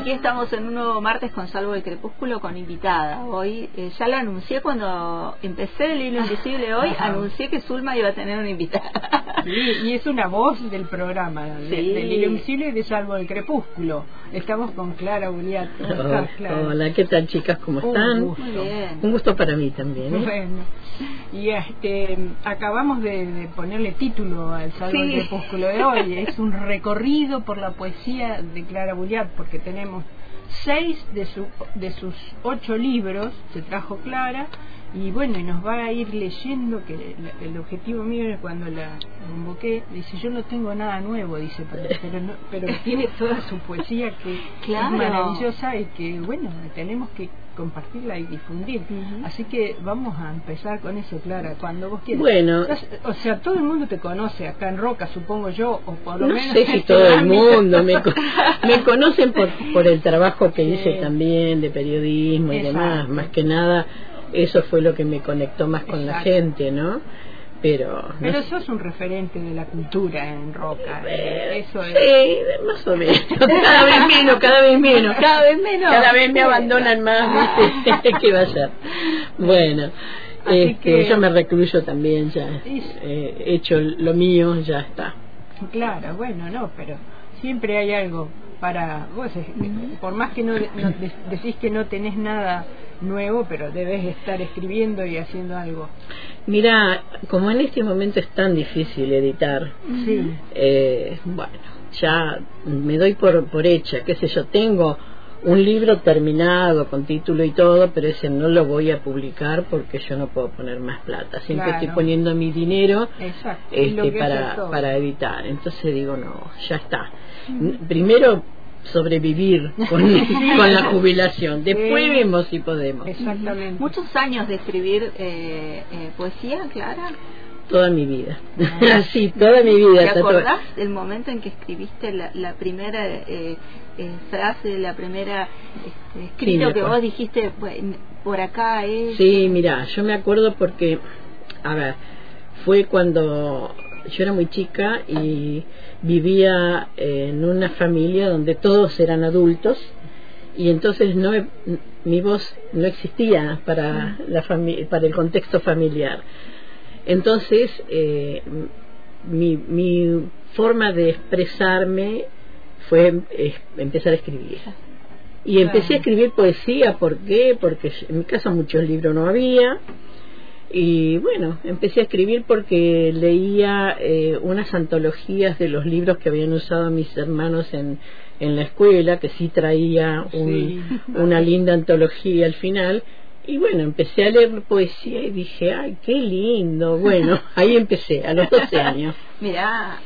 Aquí estamos en un nuevo martes con Salvo de Crepúsculo con invitada. Hoy eh, ya la anuncié cuando empecé el hilo invisible hoy, anuncié que Zulma iba a tener una invitada. Sí, y es una voz del programa, de- Sí. del hilo invisible y de Salvo del Crepúsculo. Estamos con Clara Buliat. ¿Cómo estás, Clara? Hola, ¿qué tal chicas? ¿Cómo Un están? gusto. Muy bien. Un gusto para mí también. ¿eh? Bueno, y este acabamos de, de ponerle título al Salvo Sí. del Crepúsculo de hoy. Es un recorrido por la poesía de Clara Buliat, porque tenemos seis de, su, de sus ocho libros, se trajo Clara, y bueno, y nos va a ir leyendo, que el, el objetivo mío es cuando la convoqué, dice, yo no tengo nada nuevo, dice, pero, pero, no- pero tiene toda su poesía que Claro. es maravillosa y que, bueno, tenemos que compartirla y difundir. Así que vamos a empezar con eso, Clara, cuando vos quieras. Bueno. O sea, todo el mundo te conoce acá en Roca, supongo yo, o por lo No menos... sé si todo el mundo me, co- me conocen por, por el trabajo que Sí. hice también de periodismo y Exacto. demás. Más que nada, eso fue lo que me conectó más con la gente, ¿no? Pero. no Pero sé. sos un referente de la cultura en Roca. Eh, Eso es. Sí, más o menos. Cada vez menos, cada vez menos. Cada vez menos. Cada vez me abandonan más, ¿viste? ¿Qué va a ser? Bueno, Así este, que- yo me recluyo también ya. Eh, He hecho lo mío, ya está. Claro, bueno, no, pero siempre hay algo para vos. eh, Por más que no, no- de- decís que no tenés nada nuevo, pero debes estar escribiendo y haciendo algo. Mira, como en este momento es tan difícil editar, Sí. eh, bueno, ya me doy por, por hecha, qué sé yo, tengo un libro terminado con título y todo, pero ese no lo voy a publicar porque yo no puedo poner más plata. Siempre Claro. estoy poniendo mi dinero Exacto. este, para, para editar. Entonces digo, no, ya está. Primero sobrevivir con, con la jubilación, después Sí. vemos si podemos. Exactamente. Muchos años de escribir eh, eh, poesía, Clara. Toda mi vida. Así, toda mi vida. ¿Te acordás del momento en que escribiste la, la primera eh, eh, frase, la primera este, escrito que vos dijiste, "Bueno, por acá es... Sí, mira, yo me acuerdo porque, a ver, fue cuando yo era muy chica y vivía en una familia donde todos eran adultos y entonces no mi voz no existía para la fami- para el contexto familiar. Entonces, eh, mi, mi forma de expresarme fue eh, empezar a escribir. Y empecé a escribir poesía, ¿por qué? Porque en mi casa muchos libros no había. Y bueno, empecé a escribir porque leía eh, unas antologías de los libros que habían usado mis hermanos en, en la escuela, que sí traía un- Sí. una linda antología al final. Y bueno, empecé a leer poesía y dije, ay, qué lindo. Bueno, ahí empecé, a los 12 años Mirá,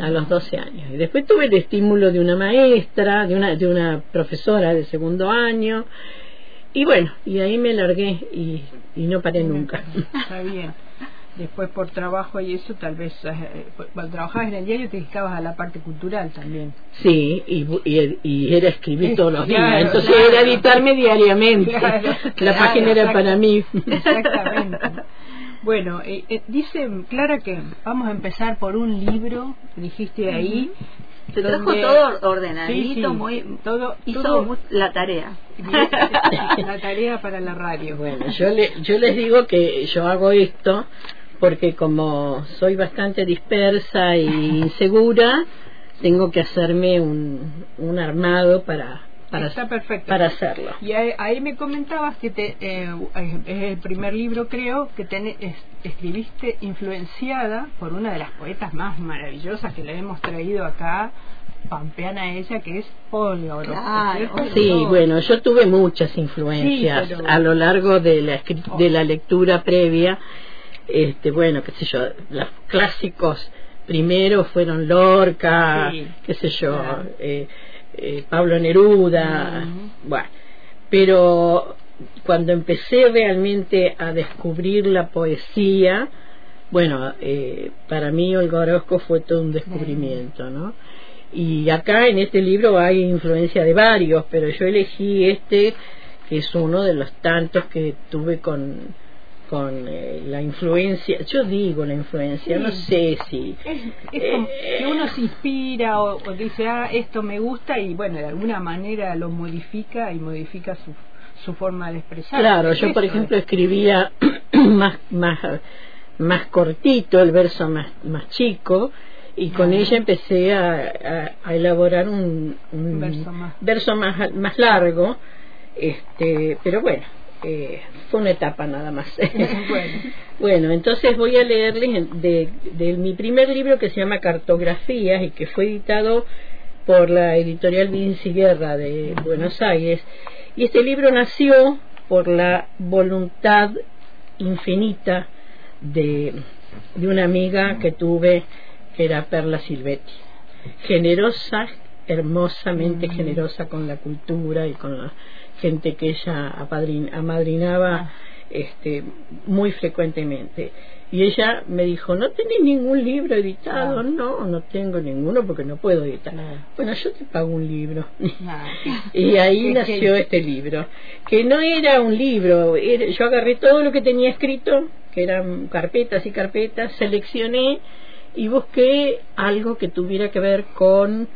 a los 12 años. Y después tuve el estímulo de una maestra, de una, de una profesora de segundo año. Y bueno, y ahí me largué y, y no paré nunca. Está bien. Después por trabajo y eso, tal vez eh, cuando trabajabas en el diario te dedicabas a la parte cultural también. Sí, y, y, y era escribir todos los días. Entonces claro. era editarme diariamente. Claro, La página era para mí. Exactamente. Bueno, eh, eh, dice Clara que vamos a empezar por un libro, dijiste ahí. Te trajo donde- todo ordenadito, Sí, sí, muy... todo, hizo todo la tarea. la tarea para la radio. Bueno, yo, le, yo les digo que yo hago esto porque como soy bastante dispersa y insegura, tengo que hacerme un, un armado para, para, está perfecto. para hacerlo. Y ahí, ahí me comentabas que te, eh, es el primer libro, creo, que es- escribiste influenciada por una de las poetas más maravillosas que le hemos traído acá, pampeana ella, que es Olga. Olga. Sí, bueno, yo tuve muchas influencias Sí, pero- a lo largo de la, escri- de la lectura previa. Este, bueno, qué sé yo, los clásicos primero fueron Lorca, Sí, qué sé yo, claro. eh, eh, Pablo Neruda, bueno, pero cuando empecé realmente a descubrir la poesía, bueno, eh, para mí Olga Orozco fue todo un descubrimiento, ¿no? Y acá en este libro hay influencia de varios, pero yo elegí este, que es uno de los tantos que tuve con, con eh, la influencia, yo digo la influencia, Sí. no sé si... Es, es como Eh, que uno se inspira o, o dice, ah, esto me gusta y bueno, de alguna manera lo modifica y modifica su, su forma de expresar. Claro, yo por ejemplo es- escribía más, más, más cortito, el verso más, más chico, y con ella empecé a, a- a elaborar un, un Verso más. verso más, más largo, este, pero bueno, eh, fue una etapa nada más. Bueno. Bueno, entonces voy a leerles de, de mi primer libro que se llama Cartografías y que fue editado por la editorial Vinci Guerra de Buenos Aires. Y este libro nació por la voluntad infinita de, de una amiga que tuve, que era Perla Silvetti. Generosa, hermosamente generosa con la cultura y con la gente que ella apadrin- amadrinaba este, muy frecuentemente. Y ella me dijo, ¿no tenés ningún libro editado? Ah. No, no tengo ninguno porque no puedo editar. Claro. Bueno, yo te pago un libro. Y ahí Es que- nació este libro, que no era un libro, era- yo agarré todo lo que tenía escrito, que eran carpetas y carpetas, seleccioné y busqué algo que tuviera que ver con,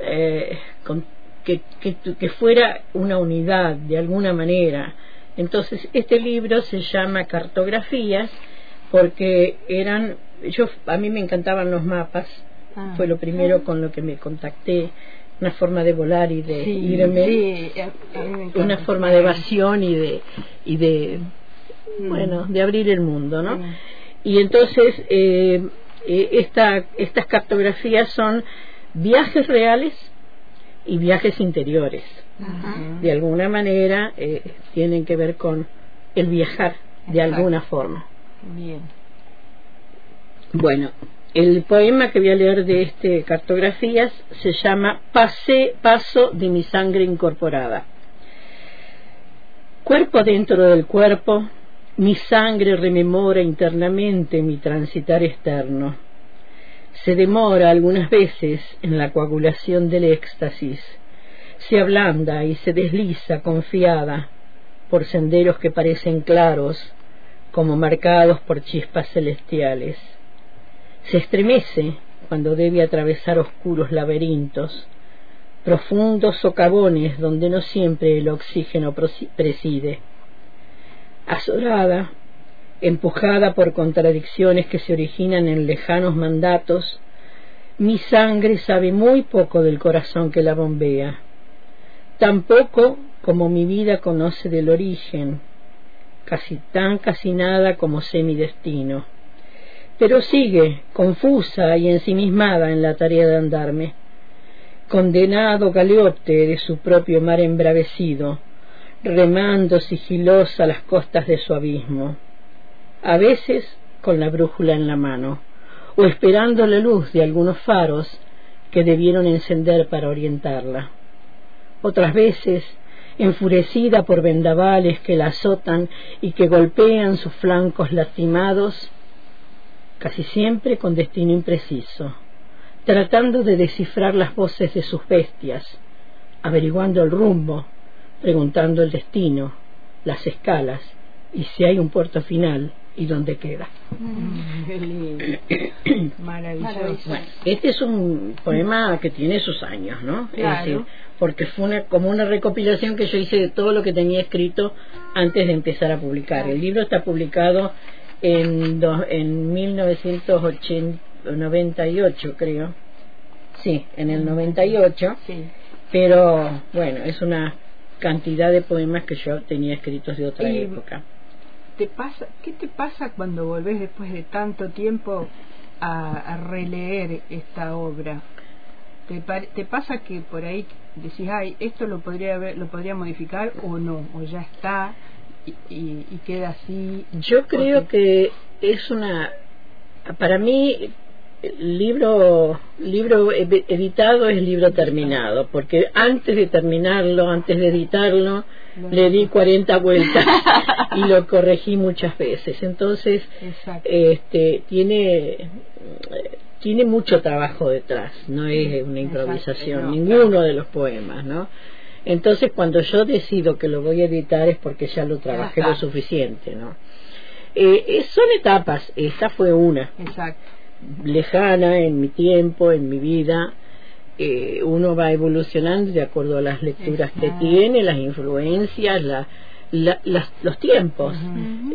eh, con que, que, que fuera una unidad de alguna manera. Entonces, este libro se llama Cartografías porque eran, yo a mí me encantaban los mapas, Ah. fue lo primero con lo que me contacté, una forma de volar y de Sí, irme, sí, encanta. una forma de evasión y de y de bueno, de abrir el mundo, ¿no? Mm. Y entonces eh, eh, esta, estas cartografías son viajes reales y viajes interiores. Ajá. De alguna manera eh, tienen que ver con el viajar de Exacto. alguna forma. Bien. Bueno, el poema que voy a leer de este cartografías se llama Pase, Paso de mi sangre incorporada. Cuerpo dentro del cuerpo, mi sangre rememora internamente mi transitar externo. Se demora algunas veces en la coagulación del éxtasis, se ablanda y se desliza confiada por senderos que parecen claros, como marcados por chispas celestiales. Se estremece cuando debe atravesar oscuros laberintos, profundos socavones donde no siempre el oxígeno preside. Azorada, empujada por contradicciones que se originan en lejanos mandatos, mi sangre sabe muy poco del corazón que la bombea, tan poco como mi vida conoce del origen, casi tan casi nada como sé mi destino. Pero sigue, confusa y ensimismada en la tarea de andarme, condenado galeote de su propio mar embravecido, remando sigilosa las costas de su abismo, a veces con la brújula en la mano, o esperando la luz de algunos faros que debieron encender para orientarla. Otras veces, enfurecida por vendavales que la azotan y que golpean sus flancos lastimados, casi siempre con destino impreciso, tratando de descifrar las voces de sus bestias, averiguando el rumbo, preguntando el destino, las escalas y si hay un puerto final y dónde queda. Mm. Maravilloso. Bueno, este es un poema que tiene sus años, ¿no? Es Claro. decir, porque fue una, como una recopilación que yo hice de todo lo que tenía escrito antes de empezar a publicar. El libro está publicado en, do- en 1998, creo. Sí, en el 98. Sí. pero bueno, es una cantidad de poemas que yo tenía escritos de otra Y- época. ¿Te pasa, ¿Qué te pasa cuando volvés después de tanto tiempo a, a releer esta obra? ¿Te, ¿Te pasa que por ahí decís, ay, esto lo podría haber, lo podría modificar o no? O ya está y, y- y queda así. Yo creo que es una, para mí, libro, libro ed- editado es libro terminado, porque antes de terminarlo, antes de editarlo, le di 40 vueltas y lo corregí muchas veces. Entonces, Exacto. este, tiene, tiene mucho trabajo detrás, no es una improvisación, no, ninguno de los poemas, ¿no? Entonces, cuando yo decido que lo voy a editar es porque ya lo trabajé lo suficiente, ¿no? Eh, eh, son etapas, esta fue una, Exacto. lejana en mi tiempo, en mi vida. Eh, uno va evolucionando de acuerdo a las lecturas que tiene, las influencias, la, la- las- los tiempos.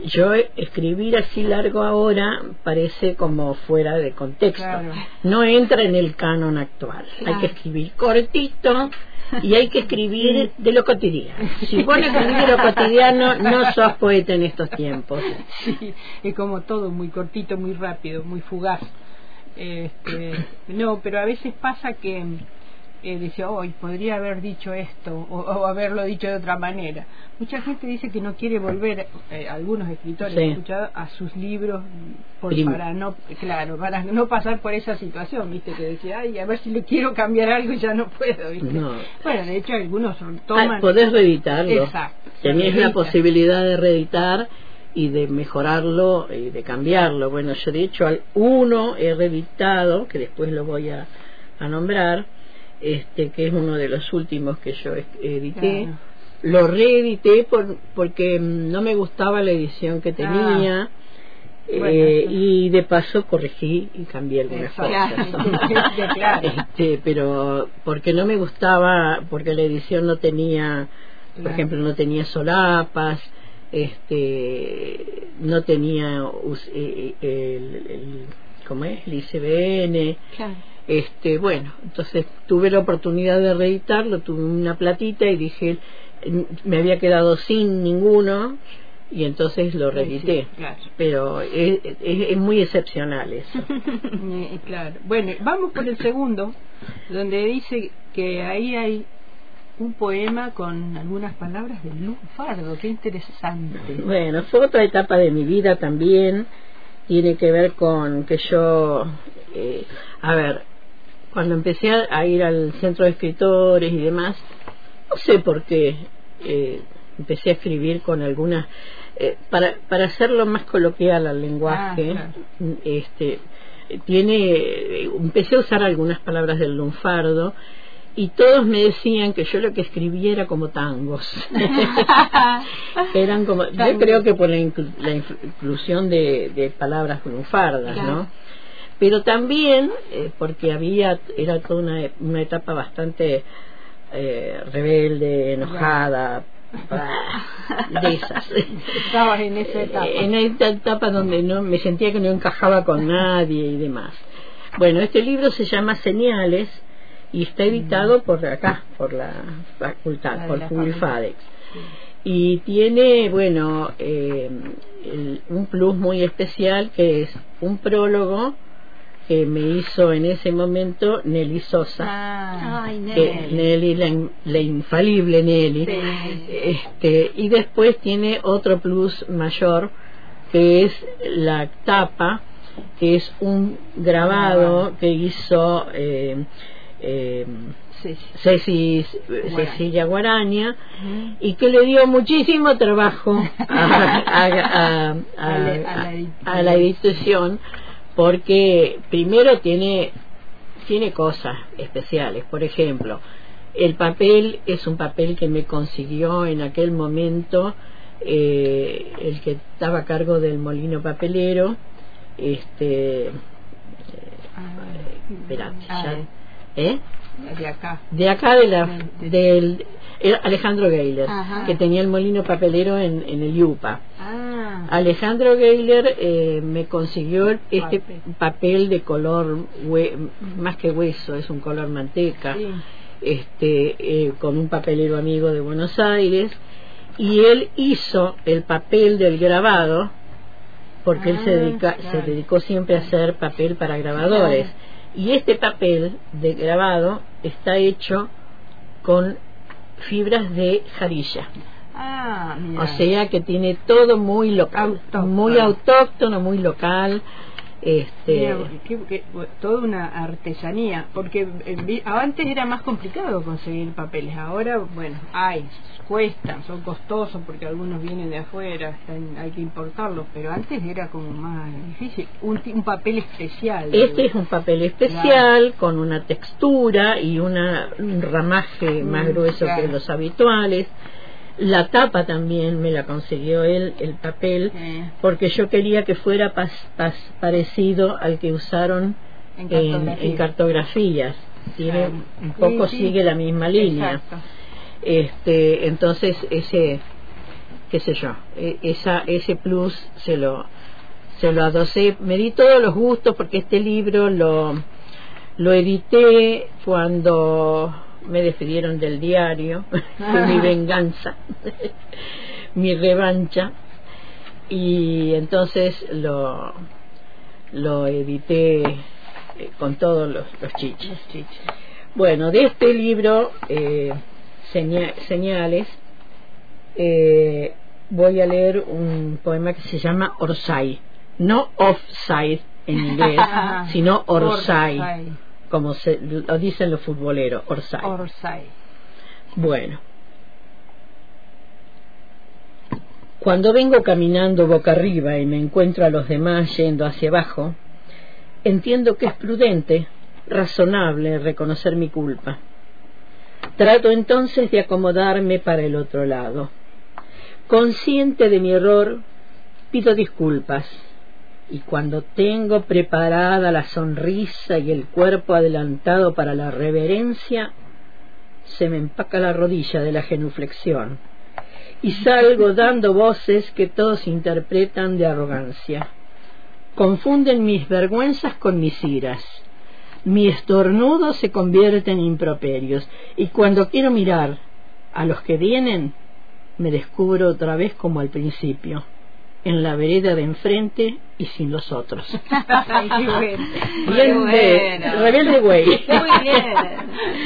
Yo escribir así largo ahora parece como fuera de contexto. Claro. No entra en el canon actual. Hay que escribir cortito y hay que escribir de lo cotidiano. Si vos no escribís de lo cotidiano, no sos poeta en estos tiempos. Sí, es como todo muy cortito, muy rápido, muy fugaz. Este, no, pero a veces pasa que eh, decía, hoy podría haber dicho esto o, o haberlo dicho de otra manera. Mucha gente dice que no quiere volver, eh, algunos escritores Sí. he escuchado, a sus libros por, para no, claro, para no pasar por esa situación, viste, que decía, ay, a ver si le quiero cambiar algo y ya no puedo, viste. No. Bueno, de hecho algunos toman... Ah, podés reeditarlo. Exacto, Tenés la posibilidad de reeditar y de mejorarlo y de cambiarlo. Bueno, yo de hecho al uno he reeditado, que después lo voy a, a nombrar, este que es uno de los últimos que yo edité. Claro. Lo reedité por, porque no me gustaba la edición que tenía. Ah. eh, Bueno, y de paso corregí y cambié algunas cosas. Claro. Este, pero porque no me gustaba, porque la edición no tenía, por ejemplo, no tenía solapas, este, no tenía eh, eh, el, el- ¿cómo es? El ICBN, Claro. este, bueno, entonces tuve la oportunidad de reeditarlo, tuve una platita y dije, me había quedado sin ninguno y entonces lo reedité. Sí, claro. Pero es, es- es muy excepcional eso. Eh, claro. Bueno, vamos por el segundo, donde dice que ahí hay un poema con algunas palabras de Lunfardo. Qué interesante. Bueno, fue otra etapa de mi vida también. Tiene que ver con que yo, eh, a ver, cuando empecé a, ir al centro de escritores y demás, no sé por qué eh, empecé a escribir con algunas, eh, para, para hacerlo más coloquial al lenguaje, Ah, este, tiene, empecé a usar algunas palabras del lunfardo y todos me decían que yo lo que escribía era como tangos. Eran como, yo creo que por la, inclu- la inclusión de, de palabras lunfardas, Claro. ¿no? Pero también eh, porque había, era toda una, una etapa bastante eh, rebelde, enojada, de esas. Estabas en esa etapa. En esta etapa donde no me sentía que no encajaba con nadie y demás. Bueno, este libro se llama Señales y está editado por acá, por la facultad, por Publifadex. Y tiene, bueno, eh, el- un plus muy especial que es un prólogo que me hizo en ese momento Nelly Sosa. Ah, Ay, que Nelly. Nelly, la, in- la infalible Nelly. Sí. Este, y después tiene otro plus mayor que es la tapa, que es un grabado que hizo eh, eh, sí. Ceci- Cecilia Guaraña y que le dio muchísimo trabajo a, a- a- a- A la- edición porque primero tiene tiene cosas especiales. Por ejemplo el papel es un papel que me consiguió en aquel momento eh, el que estaba a cargo del molino papelero este Ah, espérate, ah, ya- ¿eh? de acá. de acá de la De- del era Alejandro Geiler Ajá. que tenía el molino papelero en, en el Yupa Ah, Alejandro Geiler eh, me consiguió este Papel. papel de color hue- más que hueso es un color manteca sí. este, eh, con un papelero amigo de Buenos Aires y él hizo el papel del grabado porque él se, Ah, dedica, claro. se dedicó siempre a hacer papel para grabadores y este papel de grabado está hecho con fibras de jarilla Ah, o sea que tiene todo muy local Autóctono. muy autóctono muy local este Mira, qué- qué- toda una artesanía, porque eh, antes era más complicado conseguir papeles, ahora, bueno, hay, cuestan, son costosos porque algunos vienen de afuera, están- hay que importarlos, pero antes era como más difícil, un, un papel especial. Este es un papel especial con una textura y una, un ramaje más Mm, grueso claro. que los habituales. La tapa también me la consiguió él, el papel, Eh, porque yo quería que fuera pas- pas- parecido al que usaron en en, cartografía. en cartografías. Tiene, Claro. un poco Sí, sí. sigue la misma línea. Exacto. Este entonces ese qué sé yo e- esa ese plus se lo se lo adosé. Me di todos los gustos porque este libro lo lo edité cuando me despidieron del diario fue mi venganza mi revancha. Y entonces lo lo edité eh, con todos los, los chiches. Los chiches. bueno, de este libro, eh, Seña- Señales, eh, voy a leer un poema que se llama Orsay. No offside en inglés, sino Orsay, Orsay. como se, lo dicen los futboleros, Orsay. Orsay. Bueno. Cuando vengo caminando boca arriba y me encuentro a los demás yendo hacia abajo, entiendo que es prudente, razonable reconocer mi culpa. Trato entonces de acomodarme para el otro lado. Consciente de mi error, pido disculpas. Y cuando tengo preparada la sonrisa y el cuerpo adelantado para la reverencia, se me empaca la rodilla de la genuflexión y salgo dando voces que todos interpretan de arrogancia. Confunden mis vergüenzas con mis iras. Mi estornudo se convierte en improperios y cuando quiero mirar a los que vienen, me descubro otra vez como al principio, en la vereda de enfrente y sin los otros. Ay, qué bueno. Bien de, bueno. rebelde güey. Muy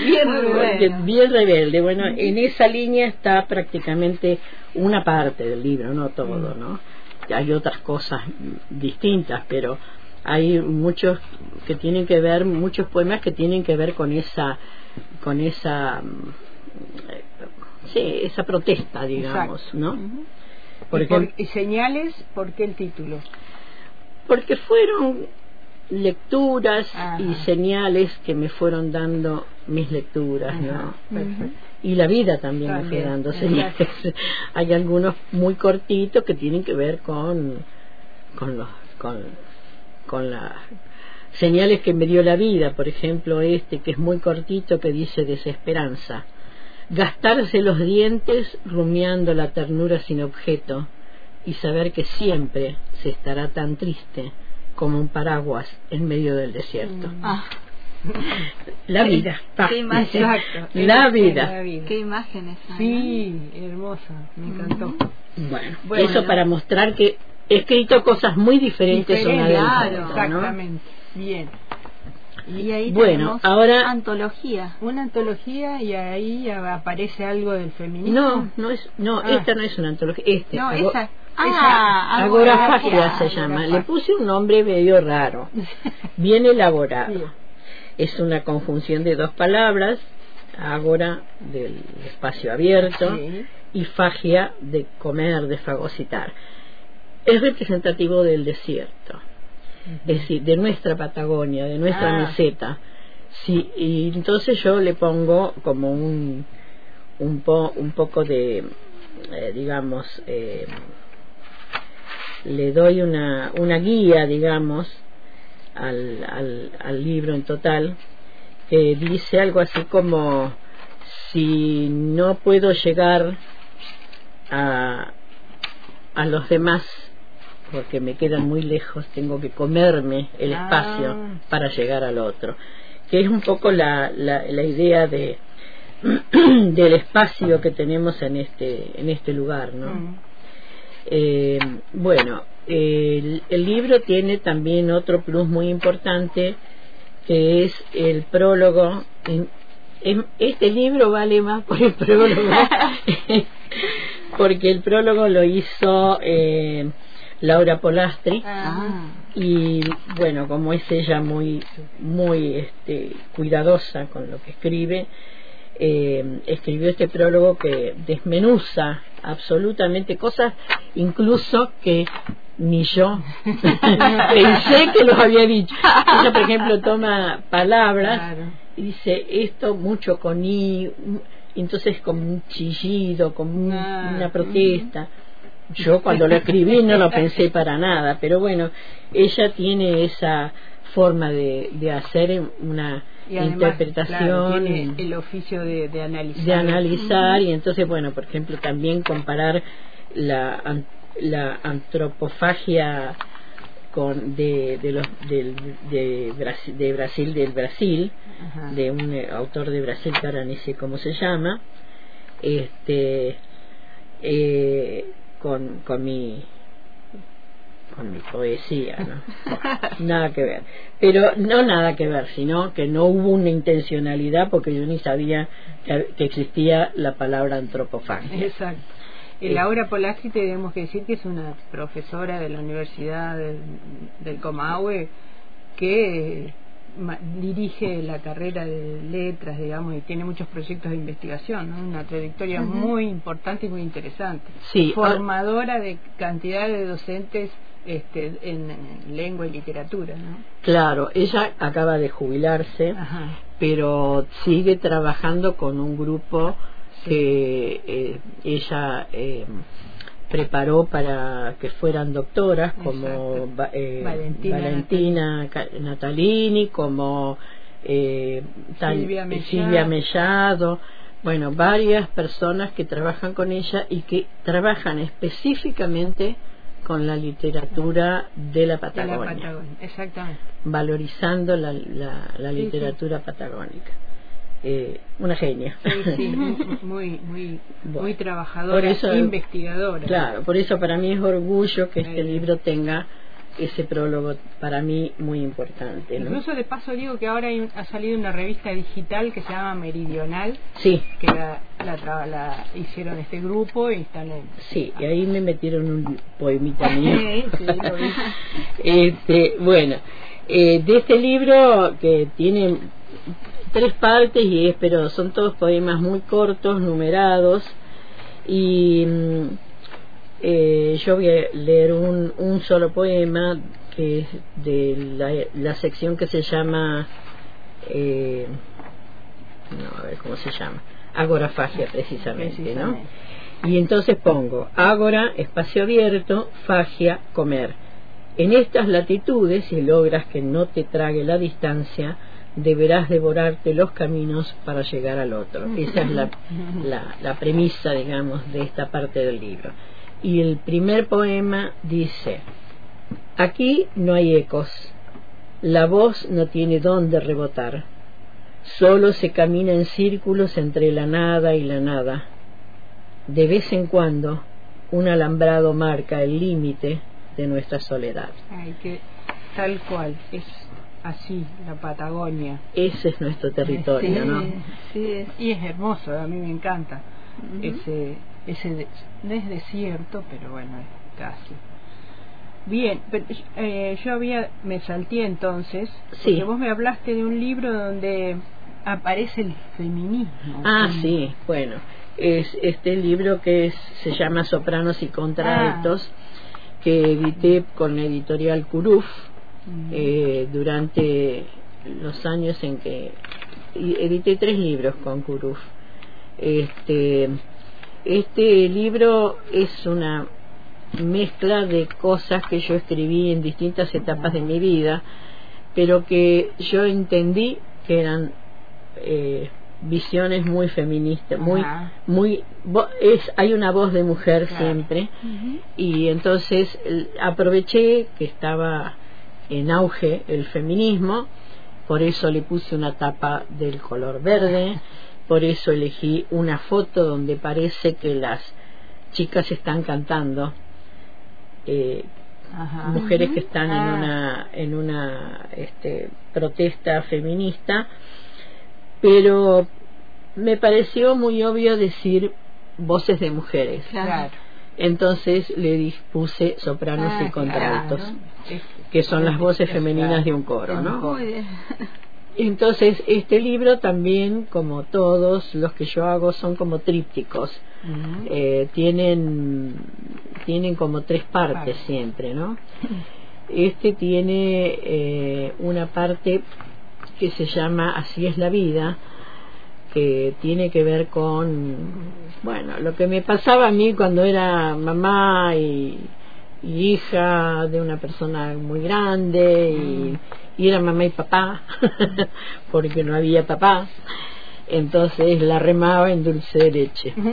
bien, bien Muy rebelde. Bueno, en esa línea está prácticamente una parte del libro, no todo, ¿no? Hay otras cosas mm, distintas, pero hay muchos que tienen que ver, muchos poemas que tienen que ver con esa, con esa, mm, sí, esa protesta, digamos, Exacto. ¿no? Y, por- ejemplo, y señales, ¿por qué el título? porque fueron lecturas Ajá. y señales que me fueron dando mis lecturas, ¿no? Y la vida también, me fue dando exacto. señales. Hay algunos muy cortitos que tienen que ver con con los con con las señales que me dio la vida, por ejemplo, este que es muy cortito que dice desesperanza. Gastarse los dientes rumiando la ternura sin objeto y saber que siempre se estará tan triste como un paraguas en medio del desierto. Ah, La vida. pa. qué imagen. Exacto. La vida. La vida. qué imagen esa. Sí, hermosa, me encantó. Bueno, Bueno. eso para mostrar que escrito cosas muy diferentes una de Diferente, otra, ¿no? Exactamente. Bien. Y ahí Bueno, ahora- antología. Una antología y ahí aparece algo del feminismo. No, no es, no, Ah. esta no es una antología, este, No, esa. Ah, agorafagia agorafagia. se llama. Le puse un nombre medio raro, bien elaborado. Es una conjunción de dos palabras, agora del espacio abierto Sí. y fagia de comer, de fagocitar. Es representativo del desierto, es decir, de nuestra Patagonia, de nuestra Ah. meseta. Sí, y entonces yo le pongo como un, un, po- un poco de, eh, digamos, eh, le doy una, una guía, digamos, al, al, al libro en total, que dice algo así como, si no puedo llegar a, a los demás, porque me quedan muy lejos, tengo que comerme el Ah. espacio para llegar al otro, que es un poco la, la, la idea de, del espacio que tenemos en este en este lugar no Mm. Eh, bueno el, el libro tiene también otro plus muy importante que es el prólogo En- en- este libro vale más por el prólogo porque el prólogo lo hizo eh, Laura Polastri Ah. y bueno como es ella muy muy este cuidadosa con lo que escribe eh, escribió este prólogo que desmenuza absolutamente cosas incluso que ni yo pensé que los había dicho ella por ejemplo toma palabras Claro. y dice esto mucho con i y entonces como un chillido como un- Ah, una protesta yo cuando lo escribí no lo pensé para nada, pero bueno, ella tiene esa forma de, de hacer una Y además, interpretación, claro, tiene el oficio de, de analizar. de analizar y entonces, bueno, por ejemplo, también comparar la, la antropofagia con de, de los del, de, Brasil, de Brasil del Brasil Ajá. de un eh, autor de Brasil que ahora ni sé cómo se llama este eh, con, con mi con mi poesía ¿no? nada que ver pero no nada que ver sino que no hubo una intencionalidad porque yo ni sabía que, que existía la palabra antropofagia Exacto. Y Eh. Laura Polastri tenemos que decir que es una profesora de la Universidad del, del Comahue que dirige la carrera de letras, digamos, y tiene muchos proyectos de investigación, ¿no? una trayectoria muy importante y muy interesante. Sí, Formadora de cantidad de docentes este, en, en lengua y literatura. ¿no? claro ella acaba de jubilarse Ajá. pero sigue trabajando con un grupo que eh, ella eh, preparó para que fueran doctoras como eh, Valentina Natalini, como eh, Silvia Mellado. Silvia Mellado, bueno, varias personas que trabajan con ella y que trabajan específicamente con la literatura de la De Patagonia la Patagonia, exactamente. valorizando la, la, la Sí, literatura patagónica. Eh, una genia. Sí, sí, muy, muy, Bueno, muy trabajadora, por eso- investigadora. Claro, por eso para mí es orgullo que este libro tenga ese prólogo para mí muy importante. ¿no? Incluso de paso digo que ahora hay ha salido una revista digital que se llama Meridional, Sí, que la, la, la hicieron este grupo y están en... sí, y ahí me metieron un poemita mío. Sí, este, bueno, eh, de este libro que tiene tres partes y pero son todos poemas muy cortos, numerados y mm, eh, yo voy a leer un, un solo poema que es de la, la sección que se llama eh, no a ver cómo se llama agorafagia precisamente, ¿no? Precisamente. Y entonces pongo ágora, espacio abierto, fagia, comer. En estas latitudes, si logras que no te trague la distancia, deberás devorarte los caminos para llegar al otro. Esa es la, la, la premisa, digamos, de esta parte del libro. Y el primer poema dice, aquí no hay ecos, la voz no tiene dónde rebotar, solo se camina en círculos entre la nada y la nada. De vez en cuando, un alambrado marca el límite de nuestra soledad. Ay, que tal cual, es así la Patagonia. Ese es nuestro territorio, Sí, ¿no? sí, es- y es hermoso, a mí me encanta. Ese, ese no es desierto, pero bueno, es casi. Bien, pero, eh, yo había, me salté entonces, Sí. porque vos me hablaste de un libro donde aparece el feminismo. Ah, sí, bueno, es este libro que es, se llama Sopranos y Contraltos, que edité con la editorial Curuf Mm. eh, durante los años en que edité tres libros con Curuf. Este, este libro es una mezcla de cosas que yo escribí en distintas etapas de mi vida, pero que yo entendí que eran eh, visiones muy feministas, muy, Ajá. muy, es, hay una voz de mujer Claro. siempre, y entonces aproveché que estaba en auge el feminismo, por eso le puse una tapa del color verde, por eso elegí una foto donde parece que las chicas están cantando. Eh, Ajá. mujeres que están en Ah. una en una este, protesta feminista pero me pareció muy obvio decir voces de mujeres Claro. entonces le dispuse sopranos Ah, y contraltos claro. Que son las voces femeninas de un coro no entonces este libro también como todos los que yo hago son como trípticos. Eh, tienen tienen como tres partes. siempre no este tiene eh, una parte que se llama así es la vida que tiene que ver con bueno lo que me pasaba a mí cuando era mamá y hija de una persona muy grande y, y era mamá y papá porque no había papá entonces la remaba en dulce de leche.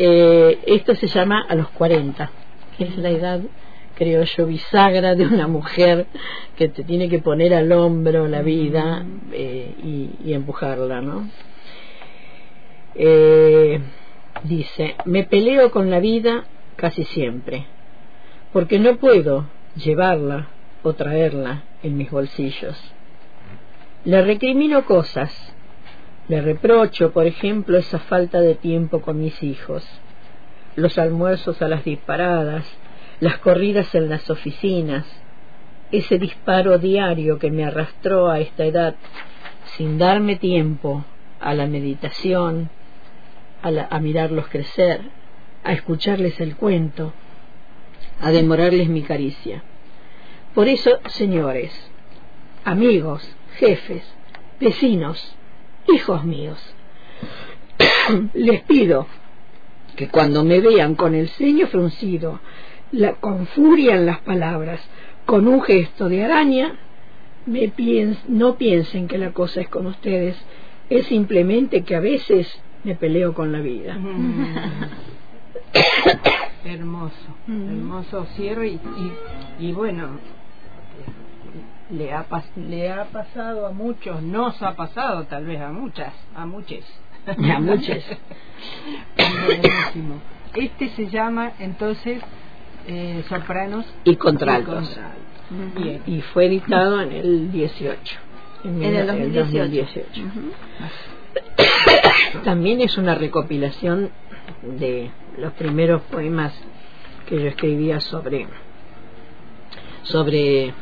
Eh, esto se llama a los 40, que es la edad, creo yo, bisagra de una mujer que te tiene que poner al hombro la vida eh, y, y empujarla, ¿no? Eh, dice, me peleo con la vida casi siempre, porque no puedo llevarla o traerla en mis bolsillos. Le recrimino cosas, le reprocho, por ejemplo, esa falta de tiempo con mis hijos, los almuerzos a las disparadas, las corridas en las oficinas, ese disparo diario que me arrastró a esta edad sin darme tiempo a la meditación, a, a mirarlos crecer, a escucharles el cuento, a demorarles mi caricia. Por eso, señores, amigos, jefes, vecinos, hijos míos, les pido que cuando me vean con el ceño fruncido, la, con furia en las palabras, con un gesto de araña, me no piensen que la cosa es con ustedes, es simplemente que a veces me peleo con la vida. Hermoso, hermoso cierre y, y, y bueno, le ha, pas- le ha pasado a muchos, nos ha pasado tal vez a muchas, a muchos. A muchos. Buenísimo. Este se llama entonces eh, Sopranos Y contraltos. y contraltos. Y fue editado en el 18. En el 2018. 2018. Ujú. También es una recopilación de los primeros poemas que yo escribía sobre sobre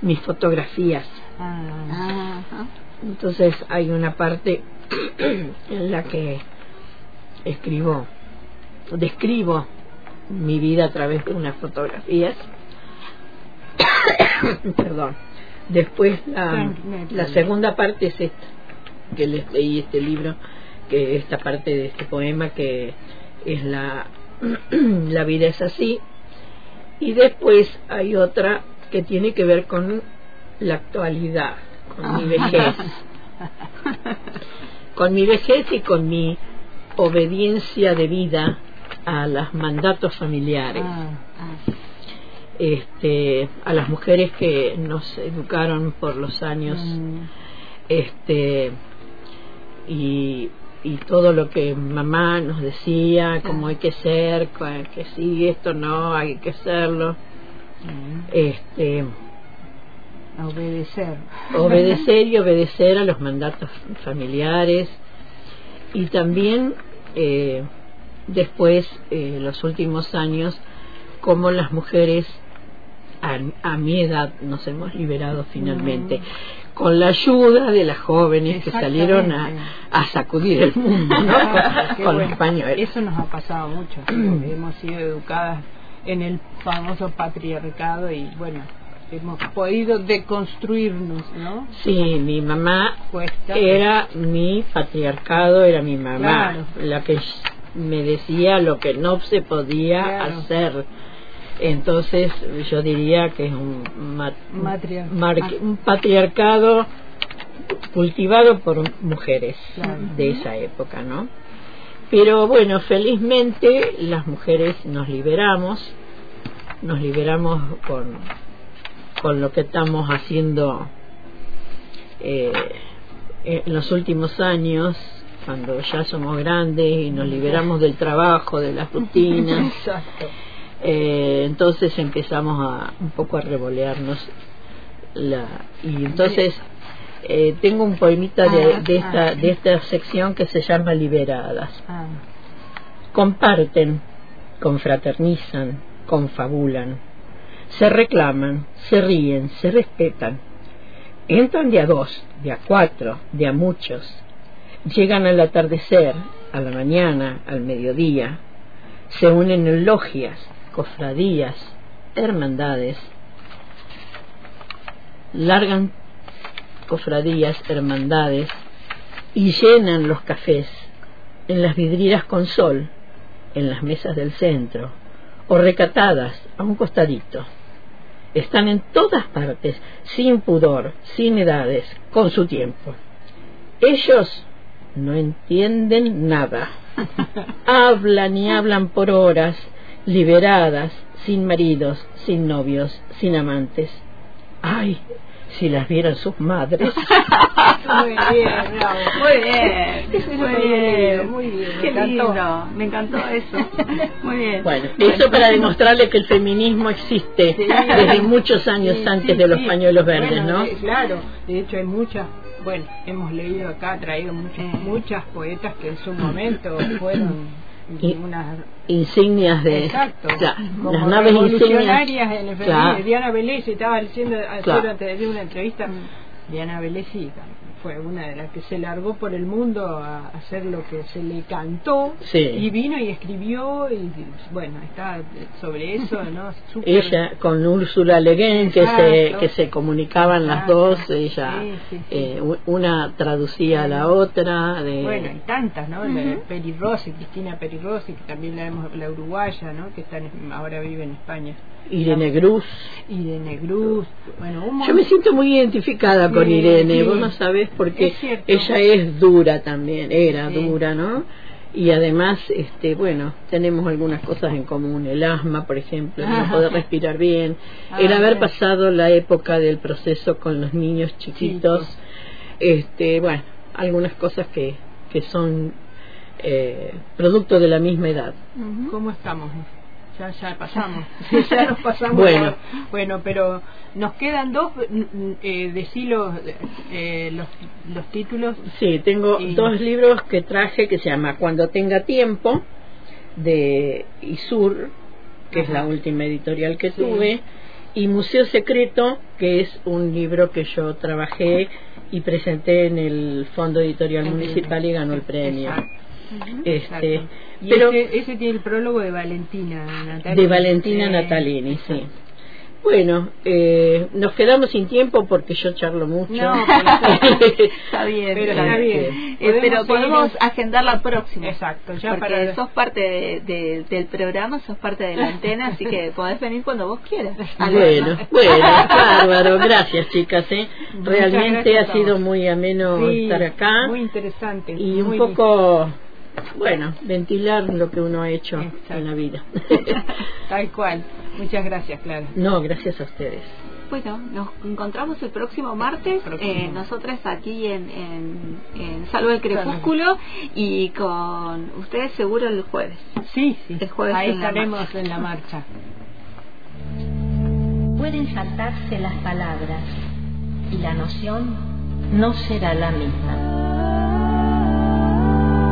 mis fotografías. Ah. Entonces hay una parte en la que escribo, describo mi vida a través de unas fotografías. Perdón. Después la, la segunda parte es esta, que les leí este libro, que esta parte de este poema que es la, la vida es así. Y después hay otra que tiene que ver con la actualidad, con mi vejez. Con mi vejez y con mi obediencia de vida a los mandatos familiares, ah, este, a las mujeres que nos educaron por los años, mm, este, y, y todo lo que mamá nos decía, cómo hay que ser, que sí, esto no, hay que hacerlo, mm, este, a obedecer. obedecer y obedecer a los mandatos familiares. Y también eh, después eh, los últimos años como las mujeres a, a mi edad nos hemos liberado finalmente con la ayuda de las jóvenes que salieron a, a sacudir el mundo ¿no? Ah, con bueno. los pañuelos Eso nos ha pasado mucho. hemos sido educadas en el famoso patriarcado y bueno, hemos podido deconstruirnos, ¿no? sí mi mamá Cuesta. era mi patriarcado, era mi mamá, Claro. la que me decía lo que no se podía Claro. hacer. Entonces yo diría que es un, ma- Matriar- mar- un patriarcado cultivado por mujeres Claro. de esa época, ¿no? Pero bueno, felizmente las mujeres nos liberamos, nos liberamos con, con lo que estamos haciendo eh, eh, en los últimos años, cuando ya somos grandes y nos liberamos del trabajo, de las rutinas, Exacto. Eh, entonces empezamos a un poco a revolearnos. La, y entonces eh, tengo un poemita de, Ah, de esta, ah. de esta sección que se llama Liberadas. Ah, Comparten, confraternizan, confabulan, se reclaman, se ríen, se respetan. Entran de a dos, de a cuatro, de a muchos. Llegan al atardecer, a la mañana, al mediodía. Se unen en logias, cofradías, hermandades. Largan cofradías, hermandades y llenan los cafés en las vidrieras con sol, en las mesas del centro, o recatadas a un costadito. Están en todas partes, sin pudor, sin edades, con su tiempo. Ellos no entienden nada. Hablan y hablan por horas, liberadas, sin maridos, sin novios, sin amantes. Ay, si las vieran sus madres. muy bien, bravo. Muy bien, muy bien, muy bien, Qué me encantó. lindo, me encantó eso. Muy bien. Bueno, eso para demostrarle que el feminismo existe Sí. desde muchos años Sí, antes sí, de los pañuelos verdes, Bueno, ¿no? claro, de hecho hay muchas, bueno, hemos leído acá, traído muchas, muchas poetas que en su momento fueron Y- unas Insignias de Exacto, Claro, como las naves insignias. revolucionarias en el. Claro. Diana Velez estaba diciendo ayer Claro. antes de una entrevista, Diana Velez sí, fue una de las que se largó por el mundo a hacer lo que se le cantó Sí. y vino y escribió y bueno, está sobre eso, ¿no? Súper- ella con Úrsula Le Guin que se que se comunicaban las Exacto. dos ella Sí, sí, eh, una traducía a la otra de Bueno, hay tantas, ¿no? La Peri Rossi, Cristina Peri Rossi, que también la vemos, la uruguaya, ¿no? Que está en- ahora vive en España. Irene Gruz Irene Cruz, bueno, un yo me siento muy identificada con Sí, Irene sí. vos no sabés porque Es ella es dura también era Sí. dura no y además este bueno tenemos algunas cosas en común el asma por ejemplo el no Ajá. poder respirar bien Ah, el haber pasado la época del proceso con los niños chiquitos este bueno algunas cosas que que son eh, producto de la misma edad ¿Cómo estamos? Ya, ya pasamos. ya nos pasamos. Bueno. Bueno, pero nos quedan dos. mm, Eh, decí los, eh, los, los títulos. Sí, tengo Y- dos libros que traje que se llama Cuando tenga tiempo de Isur, que es la última editorial que Sí. tuve, y Museo Secreto, que es un libro que yo trabajé y presenté en el Fondo Editorial Municipal y ganó el premio. Exacto. Este, Exacto. Y pero ese, ese tiene el prólogo de Valentina Natalini. de Valentina Sí. Natalini, sí. Bueno, eh, nos quedamos sin tiempo porque yo charlo mucho. No, pero Está bien, Pero está bien. Eh, pero Podemos agendar la próxima. Exacto, ya porque para- sos parte de- de- del programa, sos parte de la antena, así que podés venir cuando vos quieras. Bueno, bueno, bárbaro, gracias chicas, ¿eh? Realmente gracias ha sido muy ameno Sí, estar acá Muy interesante. y un muy poco, bueno, ventilar lo que uno ha hecho Exacto. en la vida. Tal cual. Muchas gracias, Clara. no, gracias a ustedes. Bueno, nos encontramos el próximo martes, Próximo. eh, nosotras aquí en, en, en Salvo el Crepúsculo y con ustedes seguro el jueves. Sí, sí. El jueves Ahí en estaremos en la marcha. Pueden saltarse las palabras y la noción no será la misma.